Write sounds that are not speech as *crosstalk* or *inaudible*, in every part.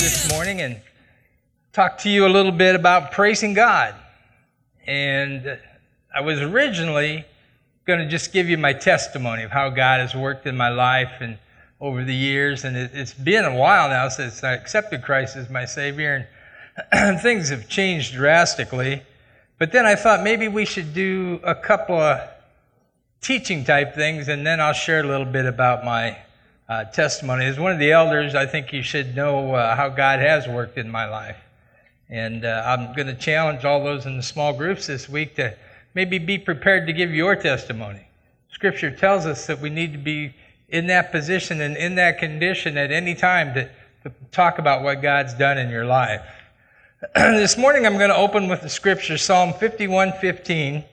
this morning and talk to you a little bit about praising God. And I was originally going to just give you my testimony of how God has worked in my life and over the years. And it, has been a while now since I accepted Christ as my Savior, and *clears throat* things have changed drastically. But then I thought maybe we should do a couple of teaching type things, and then I'll share a little bit about my uh, testimony. As one of the elders, I think you should know uh, how God has worked in my life. And uh, I'm going to challenge all those in the small groups this week to maybe be prepared to give your testimony. Scripture tells us that we need to be in that position and in that condition at any time to, to talk about what God's done in your life. *clears throat* this morning I'm going to open with the scripture, Psalm 51:15.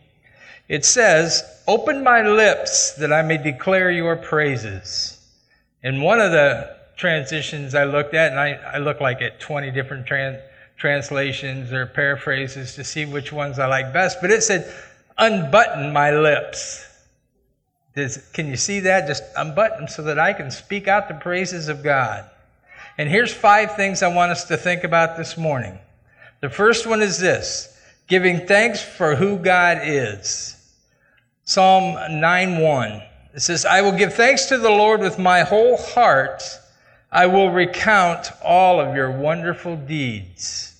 It says, Open my lips that I may declare your praises. In one of the transitions I looked at, and I, I look like at 20 different trans, translations or paraphrases to see which ones I like best, but it said, unbutton my lips. Does, can you see that? Just unbutton them so that I can speak out the praises of God. And here's five things I want us to think about this morning. The first one is this giving thanks for who God is. Psalm 9 1. It says, I will give thanks to the Lord with my whole heart. I will recount all of your wonderful deeds.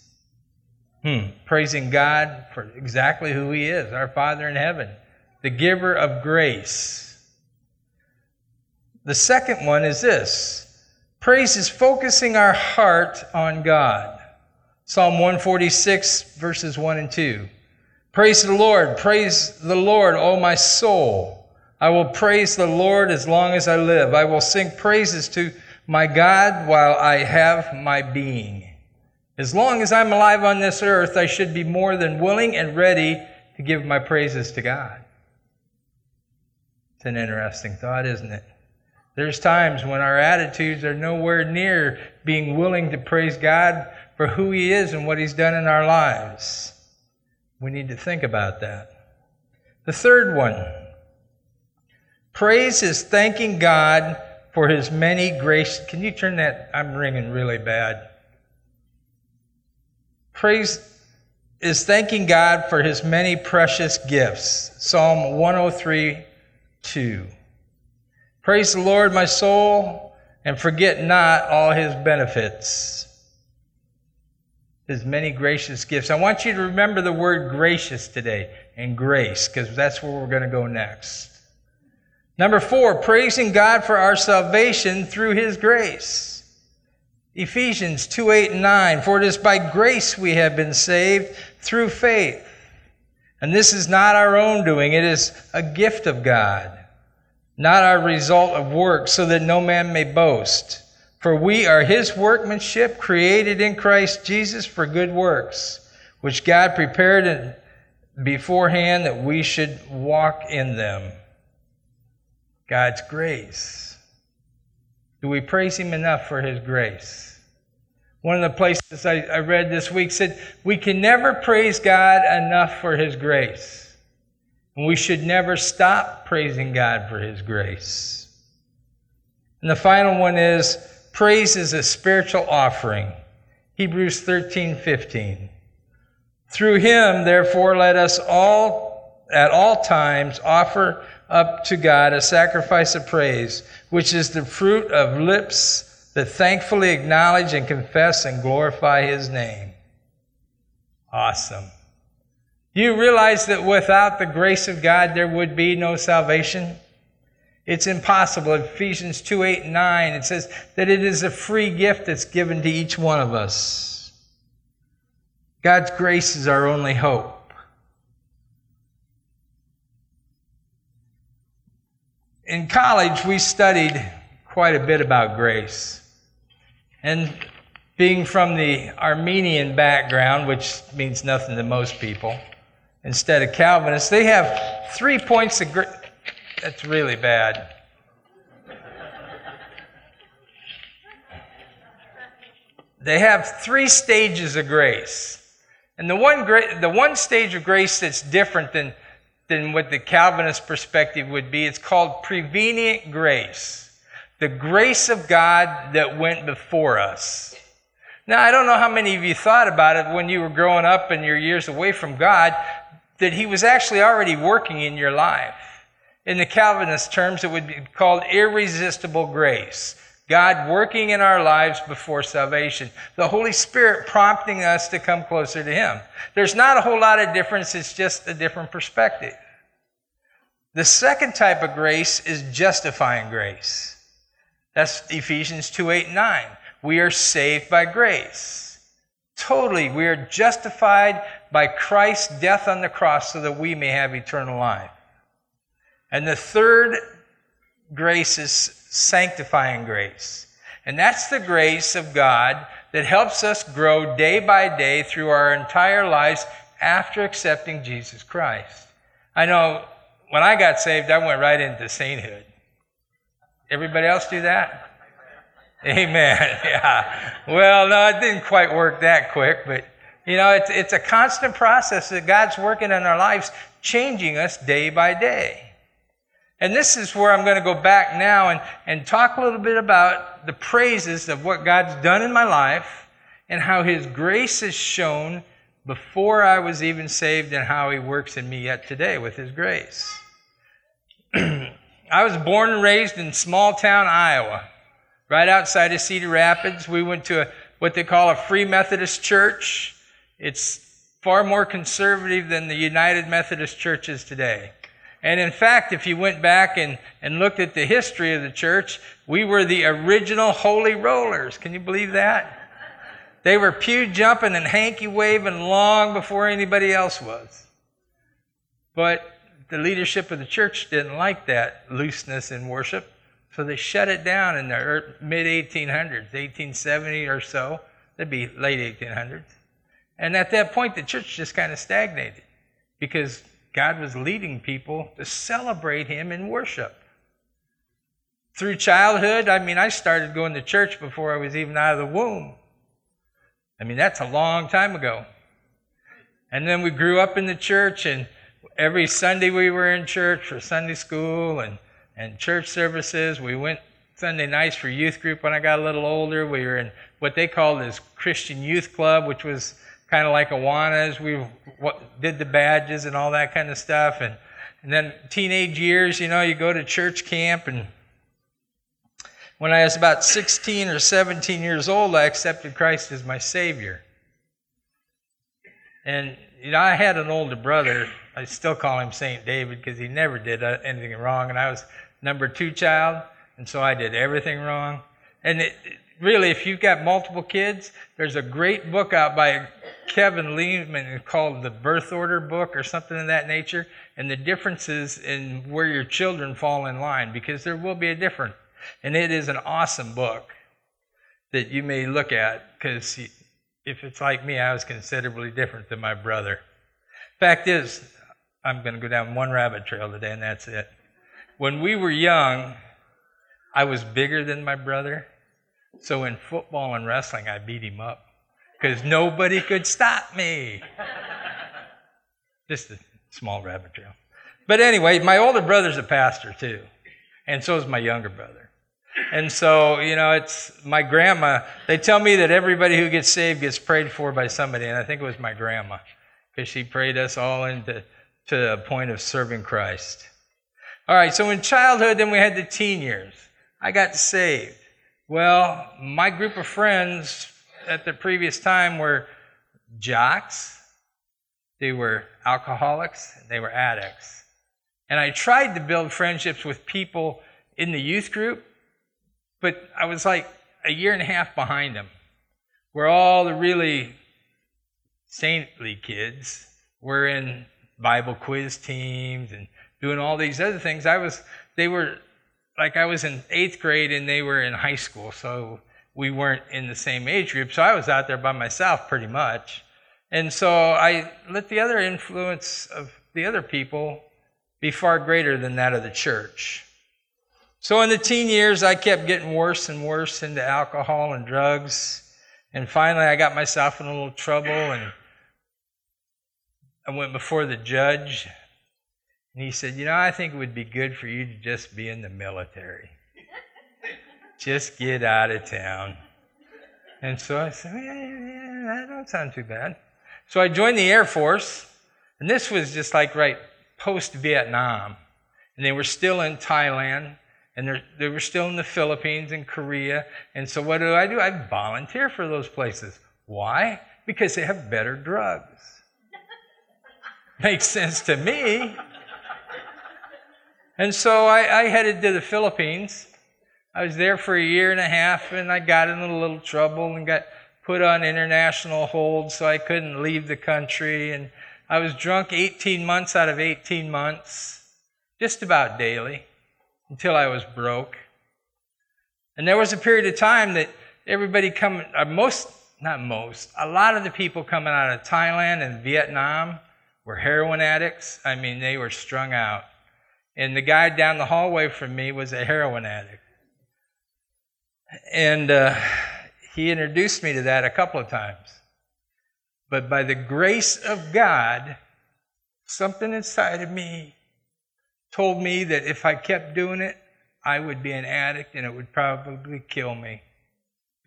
Hmm. Praising God for exactly who He is, our Father in heaven, the giver of grace. The second one is this praise is focusing our heart on God. Psalm 146, verses 1 and 2. Praise the Lord, praise the Lord, O my soul. I will praise the Lord as long as I live. I will sing praises to my God while I have my being. As long as I'm alive on this earth, I should be more than willing and ready to give my praises to God. It's an interesting thought, isn't it? There's times when our attitudes are nowhere near being willing to praise God for who He is and what He's done in our lives. We need to think about that. The third one Praise is thanking God for his many grace. Can you turn that? I'm ringing really bad. Praise is thanking God for his many precious gifts. Psalm 103 2. Praise the Lord, my soul, and forget not all his benefits. His many gracious gifts. I want you to remember the word gracious today and grace, because that's where we're going to go next. Number four, praising God for our salvation through His grace. Ephesians 2 8 and 9. For it is by grace we have been saved through faith. And this is not our own doing, it is a gift of God, not our result of works, so that no man may boast. For we are His workmanship, created in Christ Jesus for good works, which God prepared beforehand that we should walk in them. God's grace. Do we praise Him enough for His grace? One of the places I, I, read this week said, We can never praise God enough for His grace. And we should never stop praising God for His grace. And the final one is, Praise is a spiritual offering. Hebrews 13 15. Through Him, therefore, let us all, at all times, offer up to God a sacrifice of praise, which is the fruit of lips that thankfully acknowledge and confess and glorify His name. Awesome. You realize that without the grace of God, there would be no salvation? It's impossible. Ephesians 2 8 and 9, it says that it is a free gift that's given to each one of us. God's grace is our only hope. In college, we studied quite a bit about grace. And being from the Arminian background, which means nothing to most people, instead of Calvinists, they have three points of grace. That's really bad. they have three stages of grace. And the one, gra- the one stage of grace that's different than than what the Calvinist perspective would be. It's called prevenient grace. The grace of God that went before us. Now, I don't know how many of you thought about it when you were growing up and your years away from God, that He was actually already working in your life. In the Calvinist terms, it would be called irresistible grace. God working in our lives before salvation. The Holy Spirit prompting us to come closer to Him. There's not a whole lot of difference, it's just a different perspective. The second type of grace is justifying grace. That's Ephesians 2 8 and 9. We are saved by grace. Totally. We are justified by Christ's death on the cross so that we may have eternal life. And the third grace is sanctifying grace. And that's the grace of God that helps us grow day by day through our entire lives after accepting Jesus Christ. I know when I got saved, I went right into sainthood. Everybody else do that? Amen. *laughs* Yeah. Well, no, it didn't quite work that quick, but you know, it's, it's a constant process that God's working in our lives, changing us day by day. And this is where I'm going to go back now and, and talk a little bit about the praises of what God's done in my life and how His grace is shown before I was even saved and how He works in me yet today with His grace. *clears throat* I was born and raised in small town Iowa, right outside of Cedar Rapids. We went to a, what they call a Free Methodist church. It's far more conservative than the United Methodist churches today. And in fact, if you went back and, and looked at the history of the church, we were the original holy rollers. Can you believe that? They were pew jumping and hanky waving long before anybody else was. But the leadership of the church didn't like that looseness in worship, so they shut it down in the mid 1800s, 1870 or so. That'd be late 1800s. And at that point, the church just kind of stagnated because God was leading people to celebrate Him in worship. Through childhood, I mean, I started going to church before I was even out of the womb. I mean, that's a long time ago. And then we grew up in the church, and every Sunday we were in church for Sunday school and, and church services. We went Sunday nights for youth group when I got a little older. We were in what they called this Christian Youth Club, which was kind of like Awanas. We did the badges and all that kind of stuff. And, and then teenage years, you know, you go to church camp. And when I was about 16 or 17 years old, I accepted Christ as my Savior. And, you know, I had an older brother. I still call him St. David because he never did uh, anything wrong. And I was number two child. And so I did everything wrong. And it, really, if you've got multiple kids, there's a great book out by Kevin Leman called the Birth Order Book or something of that nature, and the differences in where your children fall in line, because there will be a difference. And it is an awesome book that you may look at, because if it's like me, I was considerably different than my brother. Fact is, I'm going to go down one rabbit trail today, and that's it. When we were young, I was bigger than my brother so in football and wrestling, I beat him up because nobody could stop me. Just a small rabbit trail. But anyway, my older brother's a pastor too, and so is my younger brother. And so, you know, it's my grandma. They tell me that everybody who gets saved gets prayed for by somebody, and I think it was my grandma because she prayed us all into to a point of serving Christ. All right, so in childhood, then we had the teen years. I got saved. Well, my group of friends at the previous time were jocks, they were alcoholics, they were addicts. And I tried to build friendships with people in the youth group, but I was like a year and a half behind them, where all the really saintly kids were in Bible quiz teams and doing all these other things. I was, they were like I was in eighth grade and they were in high school, so we weren't in the same age group. So I was out there by myself pretty much. And so I let the other influence of the other people be far greater than that of the church. So in the teen years, I kept getting worse and worse into alcohol and drugs. And finally, I got myself in a little trouble and I went before the judge and he said, You know, I think it would be good for you to just be in the military. Just get out of town. And so I said, yeah, yeah, that don't sound too bad. So I joined the Air Force, and this was just like right post Vietnam. And they were still in Thailand, and they were still in the Philippines and Korea. And so what do I do? I volunteer for those places. Why? Because they have better drugs. *laughs* Makes sense to me. And so I, I, headed to the Philippines. I was there for a year and a half, and I got in a little trouble and got put on international hold, so I couldn't leave the country. And I was drunk 18 months out of 18 months, just about daily, until I was broke. And there was a period of time that everybody coming, uh, most, not most, a lot of the people coming out of Thailand and Vietnam were heroin addicts. I mean, they were strung out. And the guy down the hallway from me was a heroin addict. And uh, he introduced me to that a couple of times. But by the grace of God, something inside of me told me that if I kept doing it, I would be an addict and it would probably kill me.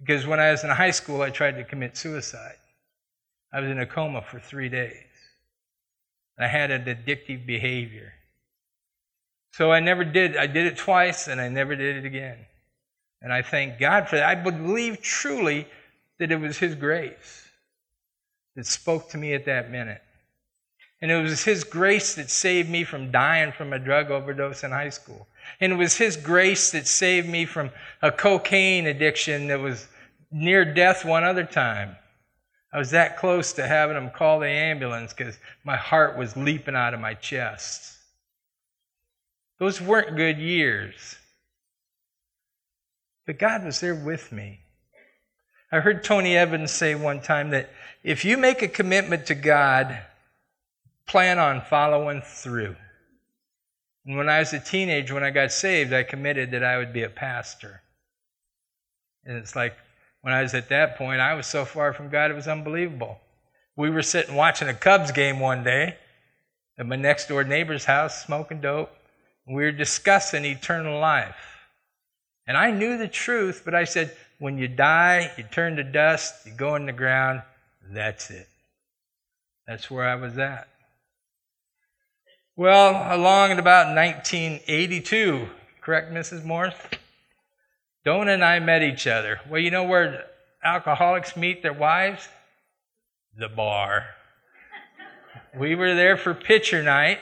Because when I was in high school, I tried to commit suicide. I was in a coma for three days. I had an addictive behavior. So I never did. I did it twice and I never did it again. And I thank God for that. I believe truly that it was His grace that spoke to me at that minute. And it was His grace that saved me from dying from a drug overdose in high school. And it was His grace that saved me from a cocaine addiction that was near death one other time. I was that close to having them call the ambulance because my heart was leaping out of my chest. Those weren't good years. But God was there with me. I heard Tony Evans say one time that if you make a commitment to God, plan on following through. And when I was a teenager, when I got saved, I committed that I would be a pastor. And it's like, when I was at that point, I was so far from God, it was unbelievable. We were sitting watching a Cubs game one day at my next door neighbor's house, smoking dope. And we were discussing eternal life. And I knew the truth, but I said, when you die, you turn to dust, you go in the ground, that's it. That's where I was at. Well, along at about 1982, correct, Mrs. Morris? Donna and I met each other. Well, you know where alcoholics meet their wives? The bar. we were there for pitcher night,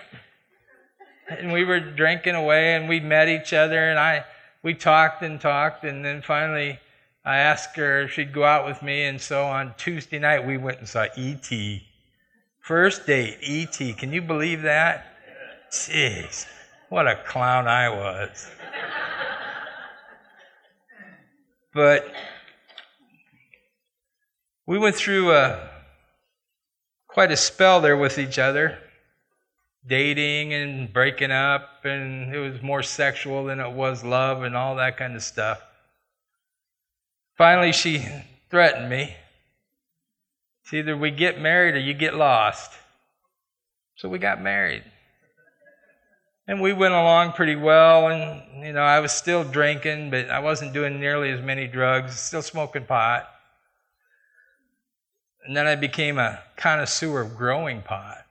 and we were drinking away, and we met each other, and I we talked and talked, and then finally I asked her if she'd go out with me, and so on Tuesday night we went and saw E.T. First date, E.T. Can you believe that? Jeez, what a clown I was. But we went through a, uh, quite a spell there with each other, dating and breaking up, and it was more sexual than it was love and all that kind of stuff. Finally, she threatened me. It's either we get married or you get lost. So we got married. And we went along pretty well, and you know, I was still drinking, but I wasn't doing nearly as many drugs, still smoking pot. And then I became a connoisseur of growing pot,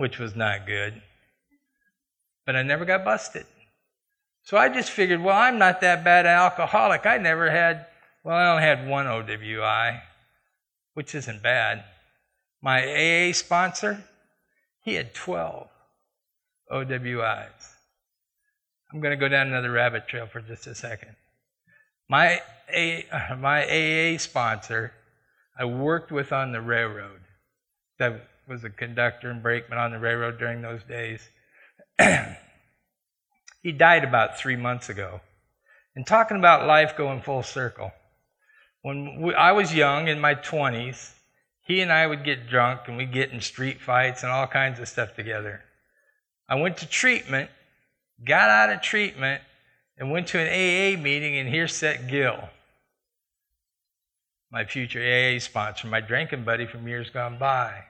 which was not good. But I never got busted. So I just figured, well, I'm not that bad an alcoholic. I never had, well, I only had one OWI, which isn't bad. My AA sponsor, he had 12. OWIs. I'm going to go down another rabbit trail for just a second. My, a, *laughs* my AA sponsor, I worked with on the railroad. I was a conductor and brakeman on the railroad during those days. *clears throat* he died about three months ago. And talking about life going full circle. When we, I was young, in my 20s, he and I would get drunk and we'd get in street fights and all kinds of stuff together. I went to treatment, got out of treatment, and went to an AA meeting, and here sat Gil, my future AA sponsor, my drinking buddy from years gone by.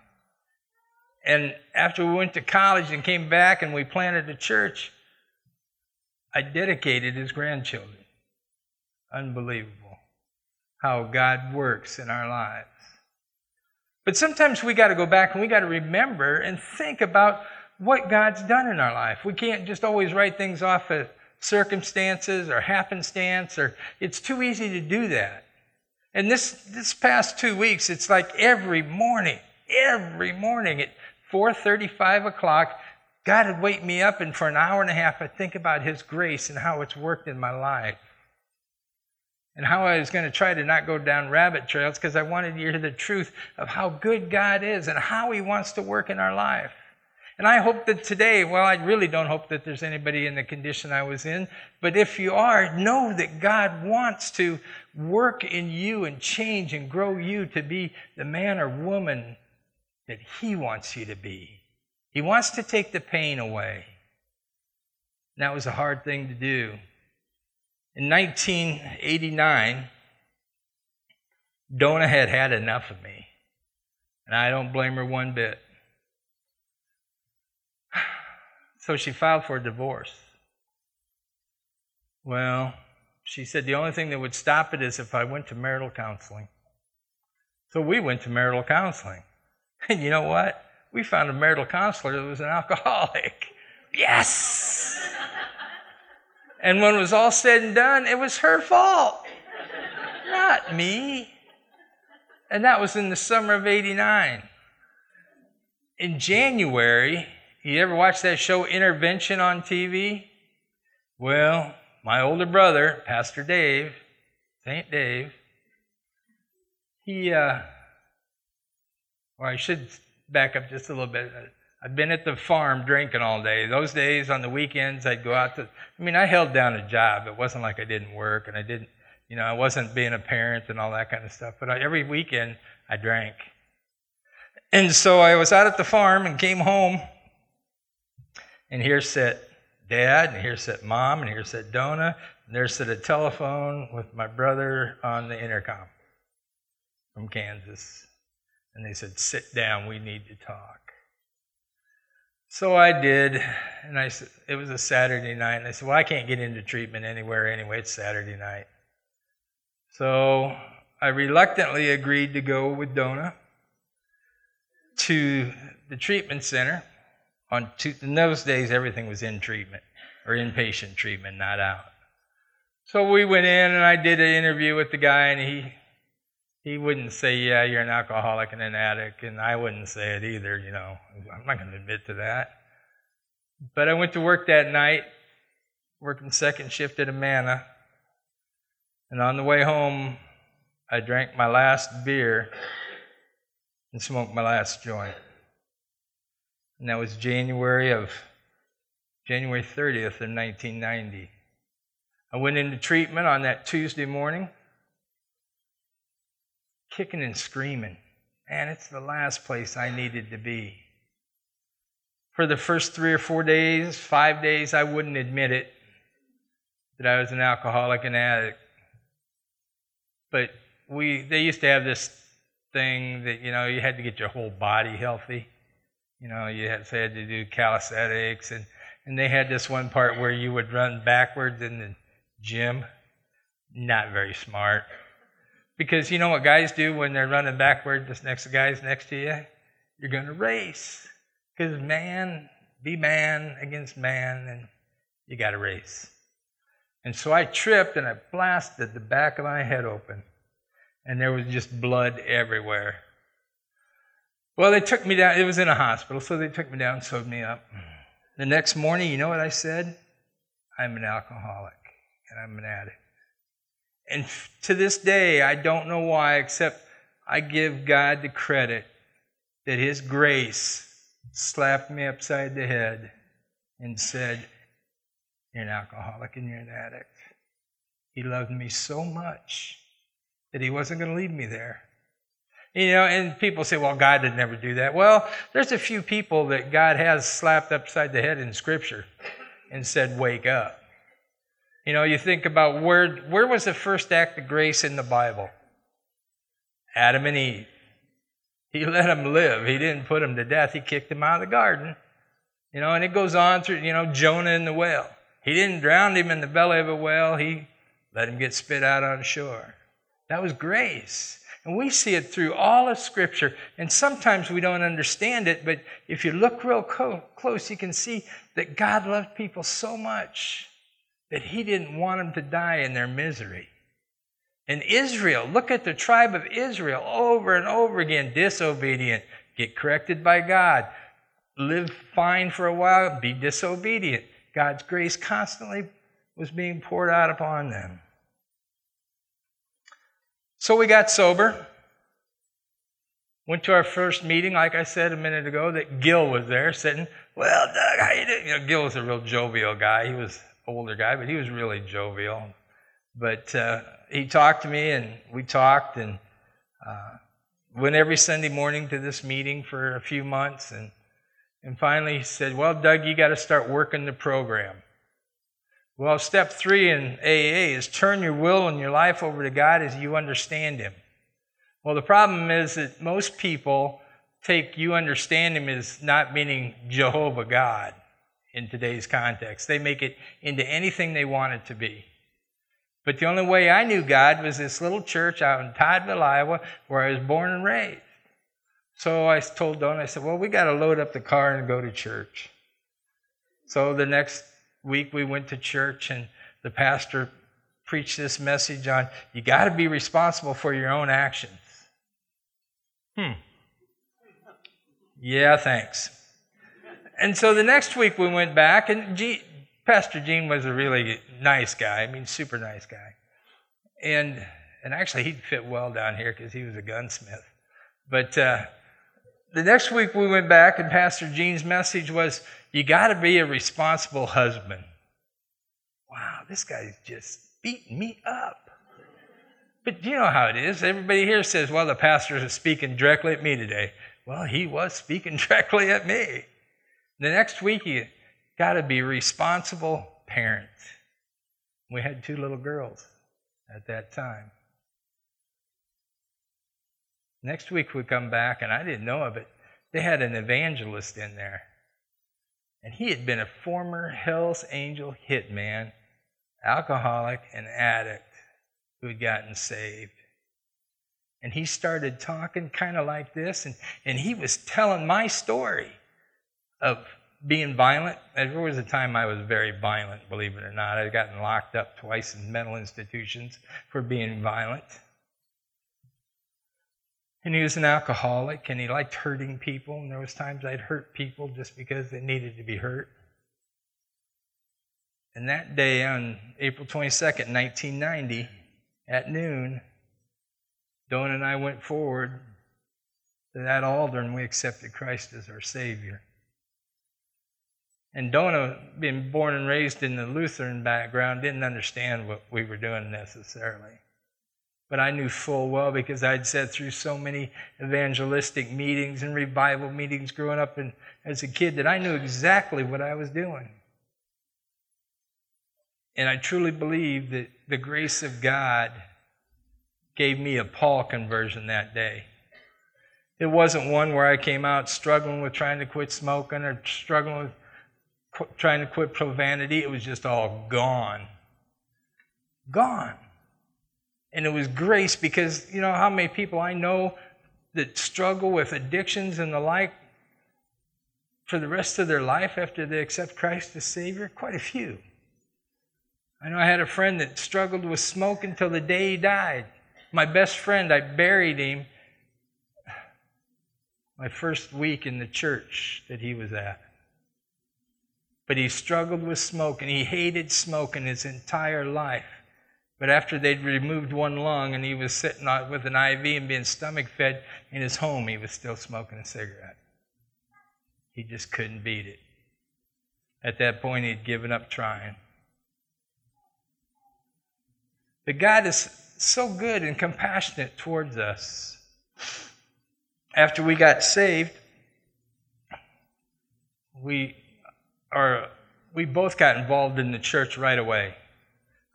And after we went to college and came back and we planted a church, I dedicated his grandchildren. Unbelievable. how God works in our lives. But sometimes we got to go back and we got to remember and think about what God's done in our life. We can't just always write things off as circumstances or happenstance or it's too easy to do that. And this this past 2 weeks it's like every morning, every morning at 4:35 o'clock God would wake me up and for an hour and a half I'd think about his grace and how it's worked in my life and how I was going to try to not go down rabbit trails because I wanted to hear the truth of how good God is and how He wants to work in our life. And I hope that today, well, I really don't hope that there's anybody in the condition I was in, but if you are, know that God wants to work in you and change and grow you to be the man or woman that He wants you to be. He wants to take the pain away. And that was a hard thing to do. In 1989, Donna had had enough of me, and I don't blame her one bit. *sighs* So she filed for a divorce. Well, she said the only thing that would stop it is if I went to marital counseling. So we went to marital counseling. *laughs* And you know what? We found a marital counselor that was an alcoholic. *laughs* Yes! *laughs* And when it was all said and done, it was her fault, not me. And that was in the summer of 89. In January, you ever watch that show Intervention on TV? Well, my older brother, Pastor Dave, St. Dave, he, uh, or I should back up just a little bit. I'd been at the farm drinking all day. Those days on the weekends, I'd go out to, I mean, I held down a job. It wasn't like I didn't work and I didn't, you know, I wasn't being a parent and all that kind of stuff. But I, every weekend, I drank. And so I was out at the farm and came home. And here sat dad, and here sat mom, and here sat Donna, and there sat a telephone with my brother on the intercom from Kansas. And they said, Sit down, we need to talk. So I did, and I said it was a Saturday night, and I said, "Well, I can't get into treatment anywhere anyway. It's Saturday night." So I reluctantly agreed to go with Donna to the treatment center. On two, in those days, everything was in treatment or inpatient treatment, not out. So we went in, and I did an interview with the guy, and he he wouldn't say, Yeah, you're an alcoholic and an addict, and I wouldn't say it either, you know. I'm not going to admit to that. But I went to work that night, working second shift at Amana, and on the way home, I drank my last beer and smoked my last joint. And that was January of January 30th of 1990. I went into treatment on that Tuesday morning kicking and screaming. Man, it's the last place I needed to be. For the first three or four days, five days, I wouldn't admit it that I was an alcoholic and addict. But we, they used to have this thing that, you know, you had to get your whole body healthy. You know, you had, so had to do calisthenics, and, and they had this one part where you would run backwards in the gym. Not very smart. Because you know what guys do when they're running backward, this next guy's next to you? You're going to race. Because man, be man against man, and you got to race. And so I tripped and I blasted the back of my head open. And there was just blood everywhere. Well, they took me down. It was in a hospital, so they took me down, sewed me up. The next morning, you know what I said? I'm an alcoholic and I'm an addict. And to this day, I don't know why, except I give God the credit that His grace slapped me upside the head and said, You're an alcoholic and you're an addict. He loved me so much that He wasn't going to leave me there. You know, and people say, well, God did never do that. Well, there's a few people that God has slapped upside the head in Scripture and said, wake up. You know, you think about where, where was the first act of grace in the Bible? Adam and Eve. He *laughs* let them live. He didn't put them to death. He kicked them out of the garden. You know, and it goes on through, you know, Jonah in the whale. He didn't drown him in the belly of a whale. He let him get spit out on shore. That was grace. And we see it through all of Scripture. And sometimes we don't understand it, but if you look real co- close, you can see that God loved people so much that He didn't want them to die in their misery. And Israel, look at the tribe of Israel over and over again, disobedient, get corrected by God, live fine for a while, be disobedient. God's grace constantly was being poured out upon them. So we got sober. Went to our first meeting, like I said a minute ago, that Gil was there sitting. Well, Doug, how you doing? You know, Gil was a real jovial guy. He was older guy, but he was really jovial. But uh, he talked to me, and we talked, and uh, went every Sunday morning to this meeting for a few months, and and finally he said, "Well, Doug, you got to start working the program." Well, step three in AA is turn your will and your life over to God as you understand Him. Well, the problem is that most people take you understand Him as not meaning Jehovah God in today's context. They make it into anything they want it to be. But the only way I knew God was this little church out in Toddville, Iowa, where I was born and raised. So I told Don, I said, well, we got to load up the car and go to church. So the next week we went to church and the pastor preached this message on you got to be responsible for your own actions. Hmm. Yeah, thanks. And so the next week we went back, and G- Pastor Gene was a really nice guy. I mean, super nice guy. And and actually, he'd fit well down here because he was a gunsmith. But uh, the next week we went back, and Pastor Gene's message was you got to be a responsible husband. Wow, this guy's just beating me up. But you know how it is. Everybody here says, well, the pastor is speaking directly at me today. Well, he was speaking *laughs* directly at me. The next week, you got to be responsible parent. We had two little girls at that time. Next week, we come back, and I didn't know of it. They had an evangelist in there. And he had been a former Hell's Angel hitman, alcoholic, and addict who had gotten saved. And he started talking kind of like this, and, and he was telling my story of being violent. There was a time I was very violent, believe it or not. I'd gotten locked up twice in mental institutions for being violent. And he was an alcoholic and he liked hurting people. And there was times I'd hurt people just because they needed to be hurt. And that day on April 22nd, 1990, at noon, Don and I went forward to that altar and we accepted Christ as our Savior. And Donna, being born and raised in the Lutheran background, didn't understand what we were doing necessarily. But I knew full well because I'd sat through so many evangelistic meetings and revival meetings growing up and as a kid that I knew exactly what I was doing. And I truly believe that the grace of God gave me a Paul conversion that day. It wasn't one where I came out struggling with trying to quit smoking or struggling with qu- trying to quit profanity. It was just all gone. Gone. And it was grace because, you know, how many people I know that struggle with addictions and the like for the rest of their life after they accept Christ as Savior? Quite a few. I know I had a friend that struggled with smoke until the day he died. My best friend, I buried him my first week in the church that he was at. But he struggled with smoke and he hated smoke in his entire life. But after they'd removed one lung and he was sitting with an IV and being stomach fed in his home, he was still smoking a cigarette. He just couldn't beat it. At that point, he'd given up trying. But God is so good and compassionate towards us. After we got saved, we are we both got involved in the church right away.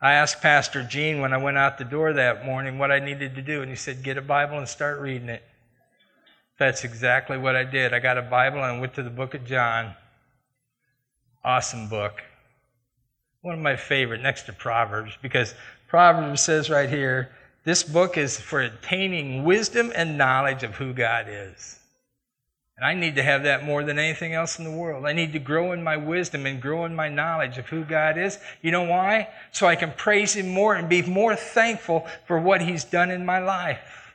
I asked Pastor Gene when I went out the door that morning what I needed to do, and he said, Get a Bible and start reading it. That's exactly what I did. I got a Bible and went to the book of John. Awesome book. One of my favorite next to Proverbs, because Proverbs says right here, This book is for attaining wisdom and knowledge of who God is. And I need to have that more than anything else in the world. I need to grow in my wisdom and grow in my knowledge of who God is. You know why? So I can praise Him more and be more thankful for what He's done in my life.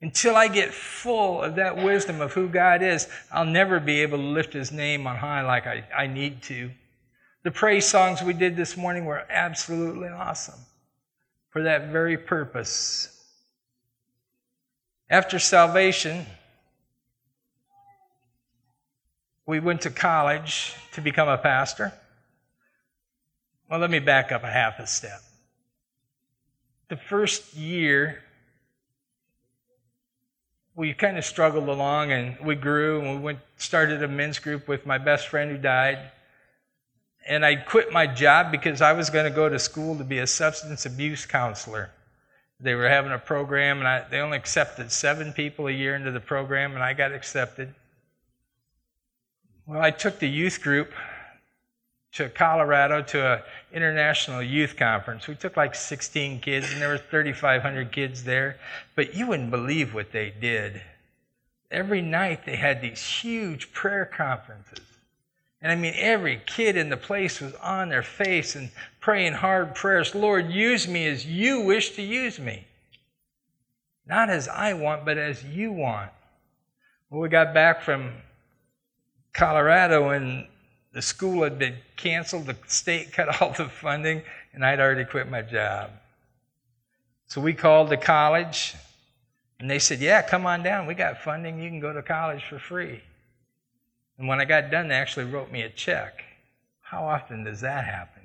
Until I get full of that wisdom of who God is, I'll never be able to lift His name on high like I, I need to. The praise songs we did this morning were absolutely awesome for that very purpose. After salvation, we went to college to become a pastor. Well, let me back up a half a step. The first year, we kind of struggled along and we grew and we went started a men's group with my best friend who died. And I quit my job because I was going to go to school to be a substance abuse counselor. They were having a program and I, they only accepted seven people a year into the program and I got accepted. Well, I took the youth group to Colorado to an international youth conference. We took like 16 kids, and there were 3,500 kids there. But you wouldn't believe what they did. Every night they had these huge prayer conferences. And I mean, every kid in the place was on their face and praying hard prayers Lord, use me as you wish to use me. Not as I want, but as you want. Well, we got back from Colorado and the school had been canceled, the state *laughs* cut all the funding, and I'd already quit my job. So we called the college, and they said, Yeah, come on down. We got funding. You can go to college for free. And when I got done, they actually wrote me a check. How often does that happen?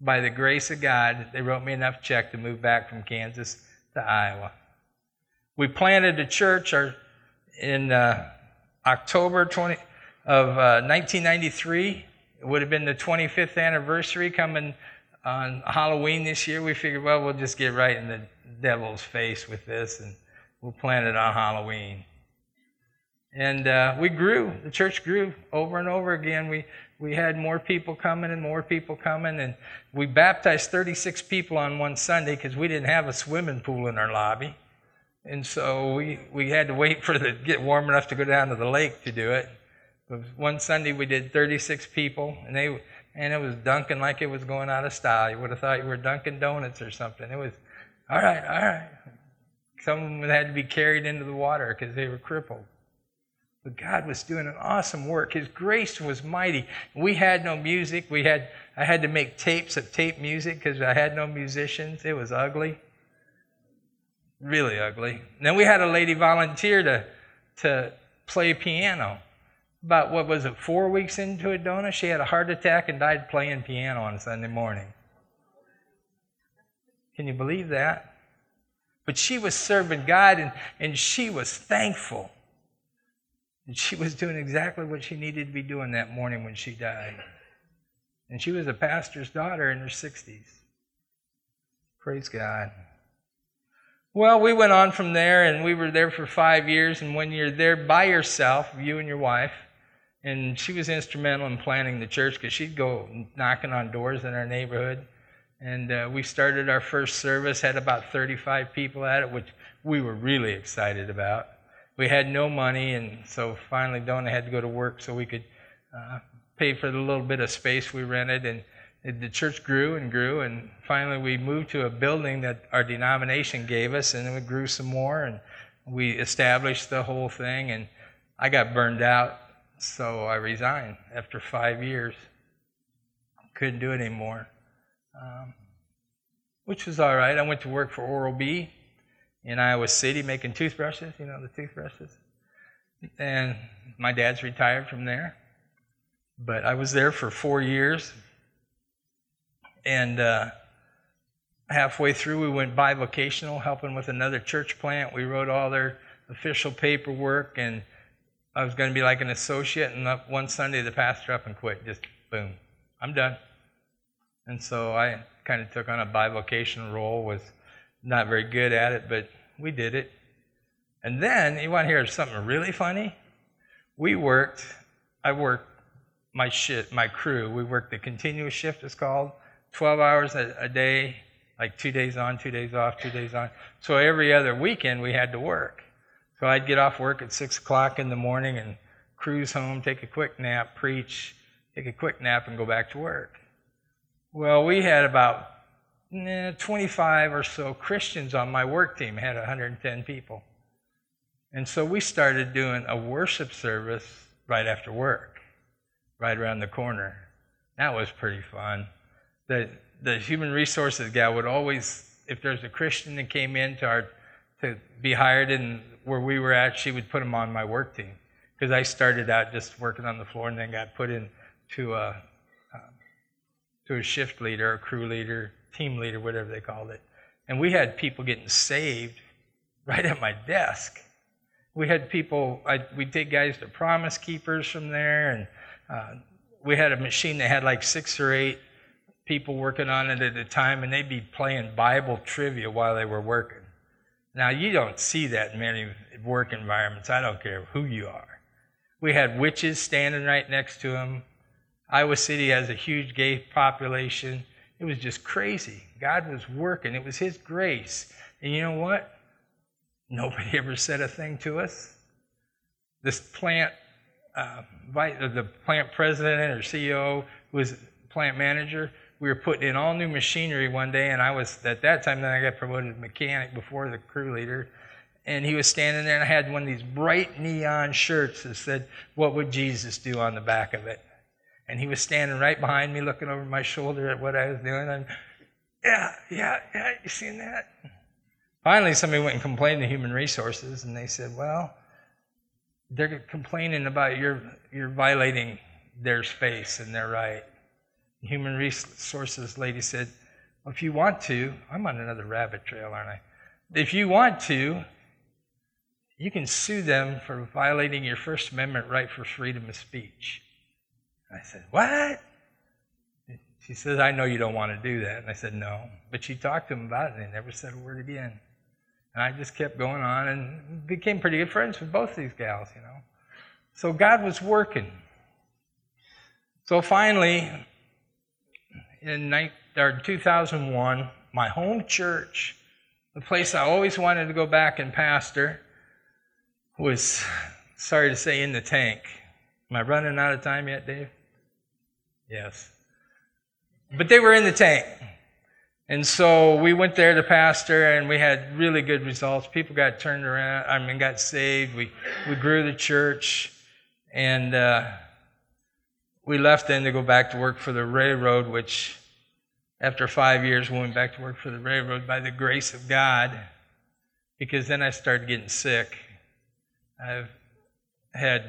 By the grace of God, they wrote me enough check to move back from Kansas to Iowa. We planted a church in uh, October 20, of uh, 1993. It would have been the 25th anniversary coming on Halloween this year. We figured, well, we'll just get right in the devil's face with this and we'll plan it on Halloween. And uh, we grew. The church grew over and over again. We, we had more people coming and more people coming. And we baptized 36 people on one Sunday because we didn't have a swimming pool in our lobby. And so we, we had to wait for the get warm enough to go down to the lake to do it. One Sunday we did 36 people, and they and it was dunking like it was going out of style. You would have thought you were dunking donuts or something. It was, all right, all right. Some of them had to be carried into the water because they were crippled. But God was doing an awesome work. His grace was mighty. We had no music. We had I had to make tapes of tape music because I had no musicians. It was ugly, really ugly. And then we had a lady volunteer to to play piano about what was it, four weeks into it, Donna, she had a heart attack and died playing piano on Sunday morning. Can you believe that? But she was serving God and, and she was thankful. And she was doing exactly what she needed to be doing that morning when she died. And she was a pastor's daughter in her 60s. Praise God. Well, we went on from there and we were there for five years. And when you're there by yourself, you and your wife, and she was instrumental in planning the church because she'd go knocking on doors in our neighborhood. And uh, we started our first service, had about 35 people at it, which we were really excited about. We had no money, and so finally Donna had to go to work so we could uh, pay for the little bit of space we rented. And it, the church grew and grew, and finally we moved to a building that our denomination gave us, and we grew some more, and we established the whole thing. And I got burned out so I resigned after five years. Couldn't do it anymore, um, which was all right. I went to work for Oral B in Iowa City making toothbrushes, you know, the toothbrushes. And my dad's retired from there. But I was there for four years. And uh, halfway through, we went bivocational, helping with another church plant. We wrote all their official paperwork and I was going to be like an associate, and one Sunday the pastor up and quit. Just boom, I'm done. And so I kind of took on a bivocational role. Was not very good at it, but we did it. And then you want to hear something really funny? We worked. I worked my shift, my crew. We worked the continuous shift. It's called 12 hours a, a day, like two days on, two days off, two days on. So every other weekend we had to work. So I'd get off work at six o'clock in the morning and cruise home, take a quick nap, preach, take a quick nap, and go back to work. Well, we had about eh, 25 or so Christians on my work team, had 110 people. And so we started doing a worship service right after work, right around the corner. That was pretty fun. The, the human resources guy would always, if there's a Christian that came in to, our, to be hired and where we were at, she would put them on my work team. Because I started out just working on the floor and then got put in to a, uh, to a shift leader, a crew leader, team leader, whatever they called it. And we had people getting saved *laughs* right at my desk. We had people, I, we'd take guys to Promise Keepers from there, and uh, we had a machine that had like six or eight people working on it at a time, and they'd be playing Bible trivia while they were working. Now, you don't see that in many work environments. I don't care who you are. We had witches standing right next to him. Iowa City has a huge gay population. It was just crazy. God was working, it was His grace. And you know what? Nobody *laughs* ever said a thing to us. This plant, uh, the plant president or CEO was plant manager we were putting in all new machinery one day, and I was at that time. Then I got promoted to mechanic before the crew leader, and he was standing there, and I had one of these bright neon shirts that said, "What would Jesus do?" on the back of it, and he was standing right behind me, looking over my shoulder at what I was doing. And yeah, yeah, yeah, you seen that? Finally, somebody went and complained to Human Resources, and they said, "Well, they're complaining about your you're violating their space and their right." Human resources lady said, well, if you want to, I'm on another rabbit trail, aren't I? If you want to, you can sue them for violating your First Amendment right for freedom of speech. I said, What? She says, I know you don't want to do that. And I said, No. But she talked to him about it and they never said a word again. And I just kept going on and became pretty good friends with both these gals, you know. So God was working. So finally, in 2001, my home church, the place I always wanted to go back and pastor, was, sorry to say, in the tank. Am I running out of time yet, Dave? Yes. But they were in the tank. And so we went there to pastor and we had really good results. People got turned around, I mean, got saved. We, we grew the church. And, uh, we left then to go back to work for the railroad, which after five years we went back to work for the railroad by the grace of God, because then I started getting sick. I've had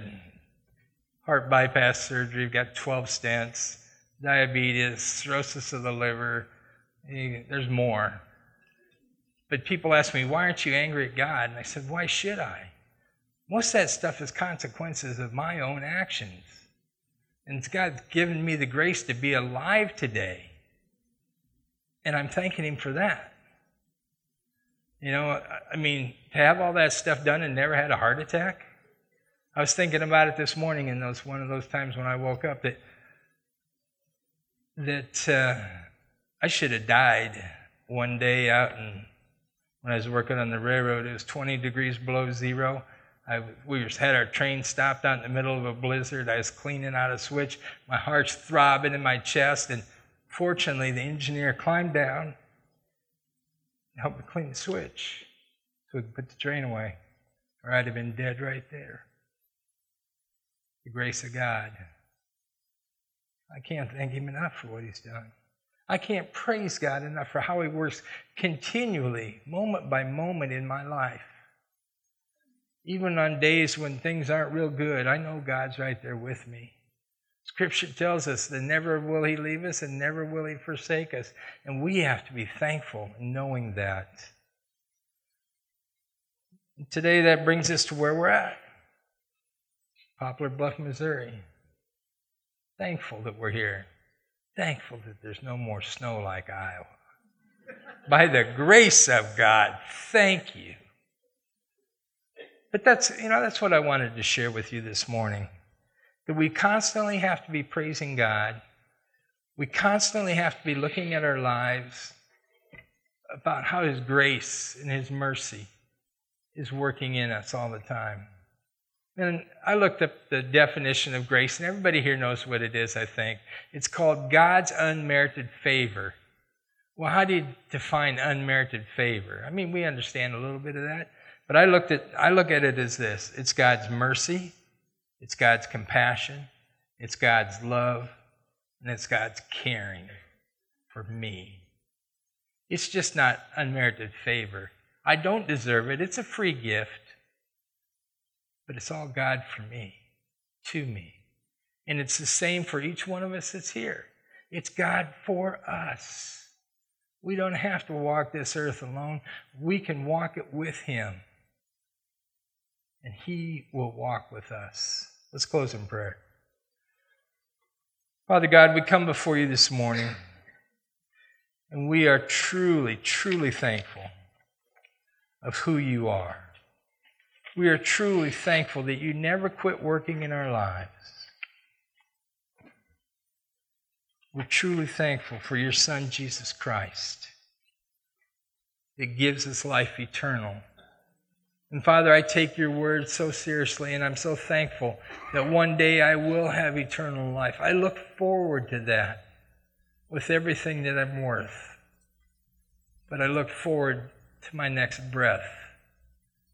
heart bypass surgery, got 12 stents, diabetes, cirrhosis of the liver. Eh, there's more. But people ask me, why aren't you angry at God? And I said, why should I? Most of that stuff is consequences of my own actions. And God's given me the grace to be alive today. And I'm thanking Him for that. You know, I mean, to have all that stuff done and never had a heart attack. I was thinking about it this morning, and those one of those times when I woke up that that uh, I should have died one day out and when I was working on the railroad. It was 20 degrees below zero. I, we just had our train stopped out in the middle of a blizzard. I was cleaning out a switch. My heart's throbbing in my chest. And fortunately, the engineer climbed down and helped me clean the switch so we could put the train away, or I'd have been dead right there. The grace of God. I can't thank Him enough for what He's done. I can't praise God enough for how He works continually, moment by moment in my life. Even on days when things aren't real good, I know God's right there with me. Scripture tells us that never will He leave us and never will He forsake us. And we have to be thankful knowing that. Today, that brings us to where we're at Poplar Bluff, Missouri. Thankful that we're here. Thankful that there's no more snow like Iowa. By the grace of God, thank you. But that's, you know, that's what I wanted to share with you this morning. That we constantly have to be praising God. We constantly have to be looking at our lives about how His grace and His mercy is working in us all the time. And I looked up the definition of grace, and everybody here knows what it is, I think. It's called God's unmerited favor. Well, how do you define unmerited favor? I mean, we understand a little bit of that, but I looked at I look at it as this: it's God's mercy, it's God's compassion, it's God's love, and it's God's caring for me. It's just not unmerited favor. I don't deserve it. It's a free gift. But it's all God for me, to me. And it's the same for each one of us that's here. It's God for us. We don't have to walk this earth alone. We can walk it with Him. And He will walk with us. Let's close in prayer. Father God, we come before you this morning, and we are truly, truly thankful of who you are. We are truly thankful that you never quit working in our lives. We're truly thankful for your Son, Jesus Christ, that gives us life eternal. And Father, I take your word so seriously, and I'm so thankful that one day I will have eternal life. I look forward to that with everything that I'm worth. But I look forward to my next breath,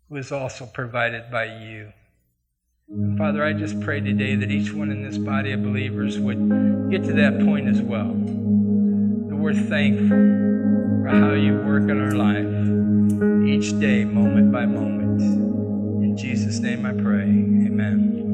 who is also provided by you. And Father, I just pray today that each one in this body of believers would get to that point as well. That we're thankful for how you work in our life each day, moment by moment. In Jesus' name I pray. Amen.